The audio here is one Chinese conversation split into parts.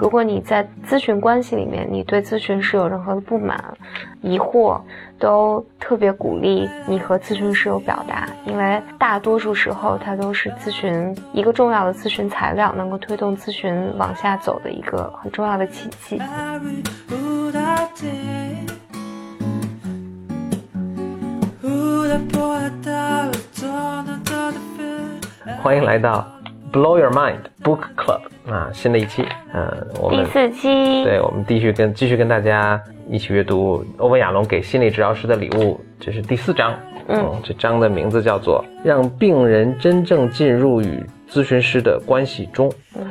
如果你在咨询关系里面，你对咨询师有任何的不满、疑惑，都特别鼓励你和咨询师有表达，因为大多数时候它都是咨询一个重要的咨询材料，能够推动咨询往下走的一个很重要的契机。欢迎来到 Blow Your Mind Book Club 啊，新的一期，嗯，我们第四期，对，我们继续跟继续跟大家一起阅读欧文亚龙给心理治疗师的礼物，这是第四章，嗯这章的名字叫做《让病人真正进入与咨询师的关系中》。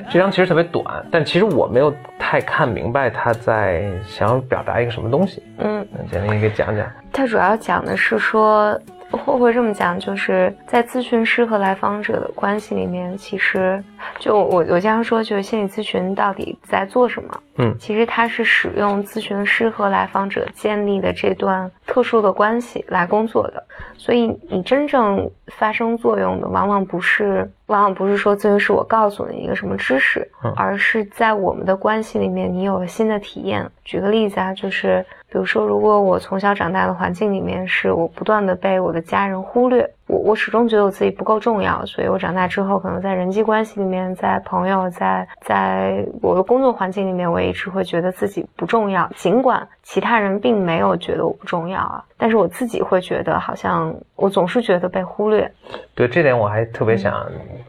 这章其实特别短，但其实我没有太看明白他在想要表达一个什么东西。嗯，简单给讲讲。他主要讲的是说，会不会这么讲？就是在咨询师和来访者的关系里面，其实就我我经常说，就是心理咨询到底在做什么？嗯其实它是使用咨询师和来访者建立的这段特殊的关系来工作的。所以你真正发生作用的，往往不是，往往不是说咨询师我告诉你一个什么知识，嗯而是在我们的关系里面，你有了新的体验。举个例子啊，就是比如说，如果我从小长大的环境里面是我不断的被我的家人忽略，我我始终觉得我自己不够重要，所以我长大之后可能在人际关系里面，在朋友，在在我的工作环境里面，我也一直会觉得自己不重要，尽管其他人并没有觉得我不重要啊，但是我自己会觉得好像我总是觉得被忽略。对这点我还特别想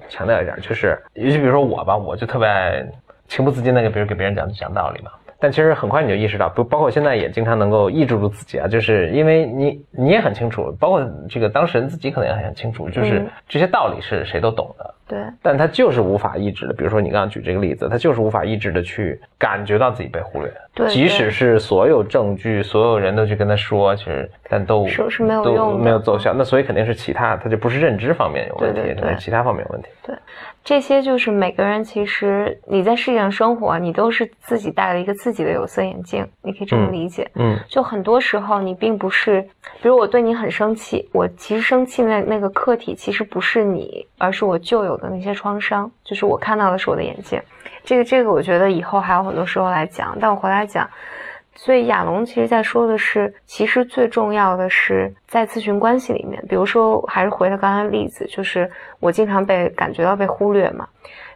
强调一下，就是尤其比如说我吧，我就特别爱情不自禁的给别人给别人讲讲道理嘛。但其实很快你就意识到，不包括现在也经常能够抑制住自己啊，就是因为你你也很清楚，包括这个当事人自己可能也很清楚，就是嗯。这些道理是谁都懂的，对，但他就是无法抑制的。比如说你刚刚举这个例子，他就是无法抑制的去感觉到自己被忽略，对即使是所有证据、所有人都去跟他说，其实但都是是没有用的没有奏效。那所以肯定是其他，他就不是认知方面有问题，对对对可能是其他方面有问题。对这些就是每个人其实你在世界上生活，你都是自己戴了一个自己的有色眼镜，你可以这么嗯理解。嗯就很多时候你并不是，比如我对你很生气，我其实生气那那个客体其实不是你，而是我旧有的那些创伤，就是我看到的是我的眼睛。这个这个我觉得以后还有很多时候来讲，但我回来讲。所以亚龙其实在说的是，其实最重要的是在咨询关系里面，比如说还是回到刚才的例子，就是我经常被感觉到被忽略嘛。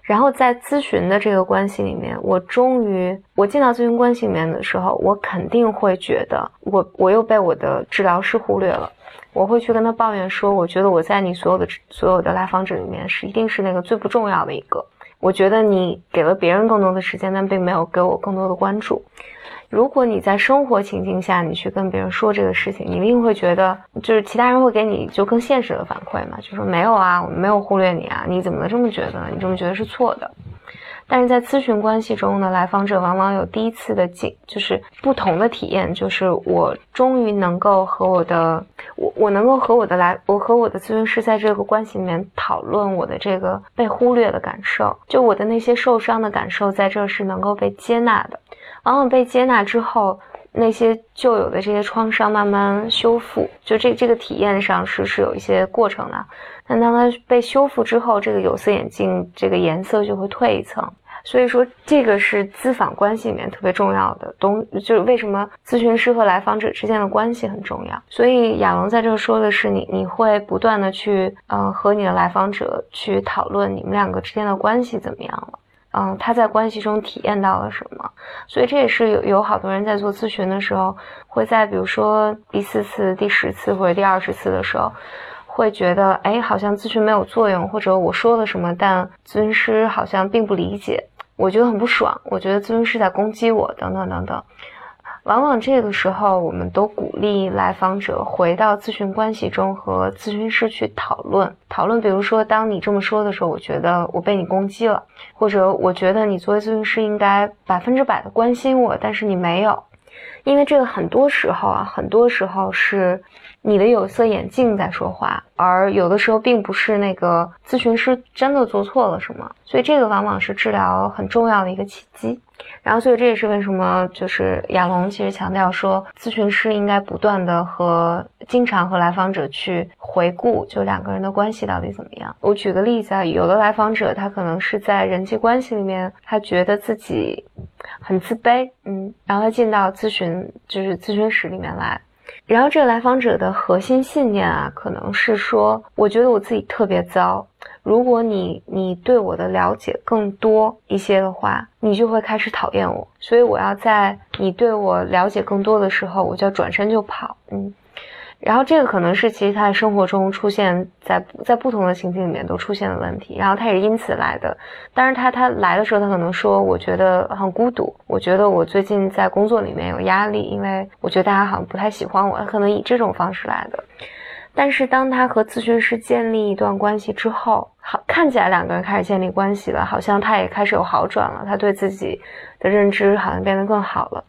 然后在咨询的这个关系里面，我终于我进到咨询关系里面的时候，我肯定会觉得我我又被我的治疗师忽略了。我会去跟他抱怨说，我觉得我在你所有的所有的来访者里面是一定是那个最不重要的一个。我觉得你给了别人更多的时间，但并没有给我更多的关注。如果你在生活情境下，你去跟别人说这个事情，你一定会觉得，就是其他人会给你就更现实的反馈嘛，就说没有啊，我们没有忽略你啊，你怎么能这么觉得呢？你这么觉得是错的。但是在咨询关系中呢，来访者往往有第一次的经，就是不同的体验，就是我终于能够和我的我我能够和我的来我和我的咨询师在这个关系里面讨论我的这个被忽略的感受，就我的那些受伤的感受，在这是能够被接纳的。往往被接纳之后，那些旧有的这些创伤慢慢修复，就这这个体验上是是有一些过程的。但当它被修复之后，这个有色眼镜这个颜色就会退一层。所以说，这个是咨访关系里面特别重要的东，就是为什么咨询师和来访者之间的关系很重要。所以亚龙在这说的是你，你会不断的去，嗯、和你的来访者去讨论你们两个之间的关系怎么样了。嗯，他在关系中体验到了什么？所以这也是有有好多人在做咨询的时候，会在比如说第四次、第十次或者第二十次的时候，会觉得，哎，好像咨询没有作用，或者我说了什么，但咨询师好像并不理解，我觉得很不爽，我觉得咨询师在攻击我，等等等等。往往这个时候，我们都鼓励来访者回到咨询关系中和咨询师去讨论讨论。比如说，当你这么说的时候，我觉得我被你攻击了，或者我觉得你作为咨询师应该百分之百的关心我，但是你没有，因为这个很多时候啊，很多时候是你的有色眼镜在说话，而有的时候并不是那个咨询师真的做错了什么，所以这个往往是治疗很重要的一个契机。然后，所以这也是为什么就是亚龙其实强调说，咨询师应该不断的和经常和来访者去回顾，就两个人的关系到底怎么样。我举个例子啊，有的来访者他可能是在人际关系里面，他觉得自己很自卑，嗯，然后他进到咨询就是咨询室里面来，然后这个来访者的核心信念啊，可能是说，我觉得我自己特别糟，如果你你对我的了解更多一些的话，你就会开始讨厌我，所以我要在你对我了解更多的时候，我就要转身就跑，嗯。然后这个可能是其实他在生活中出现在在不同的情境里面都出现的问题，然后他也是因此来的。但是他他来的时候，他可能说：“我觉得很孤独，我觉得我最近在工作里面有压力，因为我觉得大家好像不太喜欢我。”他可能以这种方式来的。但是当他和咨询师建立一段关系之后，好看起来两个人开始建立关系了，好像他也开始有好转了，他对自己的认知好像变得更好了。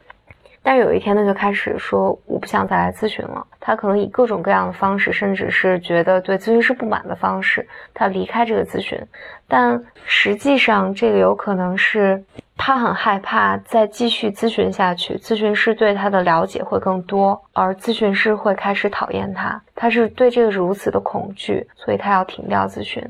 但有一天，他就开始说：“我不想再来咨询了。”他可能以各种各样的方式，甚至是觉得对咨询师不满的方式，他离开这个咨询。但实际上，这个有可能是他很害怕再继续咨询下去，咨询师对他的了解会更多，而咨询师会开始讨厌他。他是对这个如此的恐惧，所以他要停掉咨询。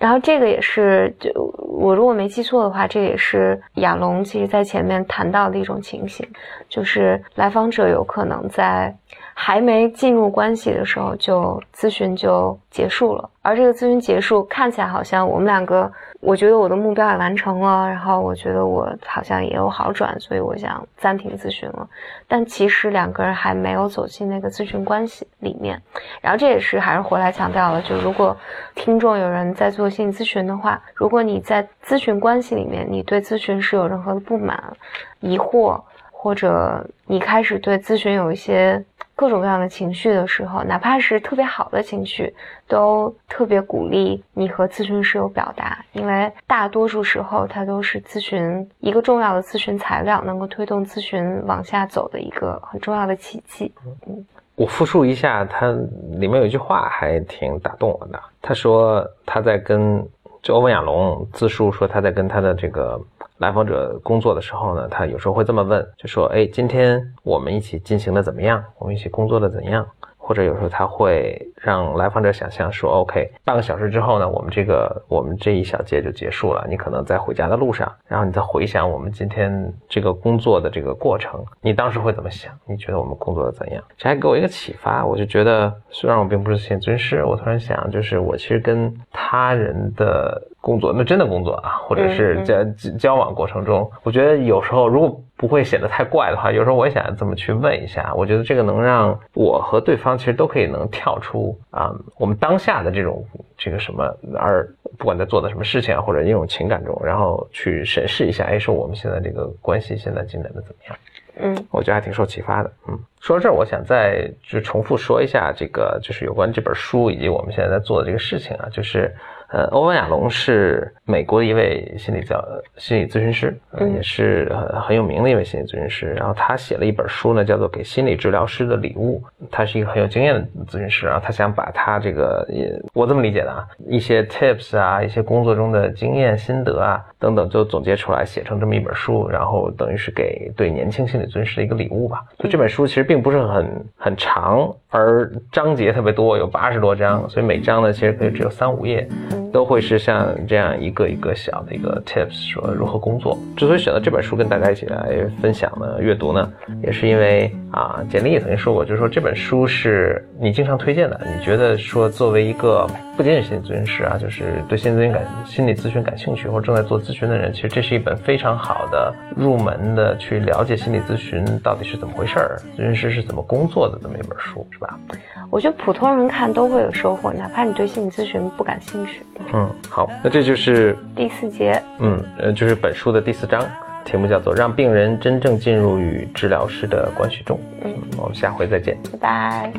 然后这个也是，就我如果没记错的话，这也是亚龙其实在前面谈到的一种情形，就是来访者有可能在还没进入关系的时候就咨询就结束了，而这个咨询结束看起来好像我们两个。我觉得我的目标也完成了，然后我觉得我好像也有好转，所以我想暂停咨询了。但其实两个人还没有走进那个咨询关系里面。然后这也是还是回来强调了，就如果听众有人在做心理咨询的话，如果你在咨询关系里面，你对咨询师有任何的不满、疑惑，或者你开始对咨询有一些。各种各样的情绪的时候，哪怕是特别好的情绪，都特别鼓励你和咨询师有表达，因为大多数时候它都是咨询一个重要的咨询材料，能够推动咨询往下走的一个很重要的契机。嗯，我复述一下，它里面有一句话还挺打动我的。他说他在跟就欧文亚龙自述说他在跟他的这个。来访者工作的时候呢，他有时候会这么问，就说：“哎，今天我们一起进行的怎么样？我们一起工作的怎样？”或者有时候他会让来访者想象说：“OK，半个小时之后呢，我们这个我们这一小节就结束了。你可能在回家的路上，然后你再回想我们今天这个工作的这个过程，你当时会怎么想？你觉得我们工作的怎样？”这还给我一个启发，我就觉得，虽然我并不是心理咨询师，我突然想，就是我其实跟他人的工作，那真的工作啊，或者是在交往过程中，我觉得有时候如果。不会显得太怪的话，有时候我也想这么去问一下。我觉得这个能让我和对方其实都可以能跳出啊，我们当下的这种这个什么，而不管在做的什么事情啊，或者一种情感中，然后去审视一下，哎，说我们现在这个关系现在进展的怎么样？嗯，我觉得还挺受启发的。嗯，说到这儿，我想再就重复说一下这个，就是有关这本书以及我们现在在做的这个事情啊，就是。呃，欧文亚龙是美国的一位心理教心理咨询师，也是很很有名的一位心理咨询师。然后他写了一本书呢，叫做《给心理治疗师的礼物》。他是一个很有经验的咨询师，然后他想把他这个，也我这么理解的啊，一些 tips 啊，一些工作中的经验心得啊等等，就总结出来写成这么一本书，然后等于是给对年轻心理咨询师的一个礼物吧。就这本书其实并不是很很长，而章节特别多，有八十多章，所以每章呢其实可以只有三五页。都会是像这样一个一个小的一个 tips，说如何工作。之所以选择这本书跟大家一起来分享呢，阅读呢，也是因为啊，简历也曾经说过，就是说这本书是你经常推荐的，你觉得说作为一个不仅仅是心理咨询师啊，就是对心理咨询感心理咨询感兴趣或者正在做咨询的人，其实这是一本非常好的入门的去了解心理咨询到底是怎么回事儿，咨询师是怎么工作的这么一本书，是吧？我觉得普通人看都会有收获，哪怕你对心理咨询不感兴趣。嗯，好，那这就是第四节。嗯，呃，就是本书的第四章，题目叫做“让病人真正进入与治疗师的关系中”。嗯，我们下回再见，拜拜。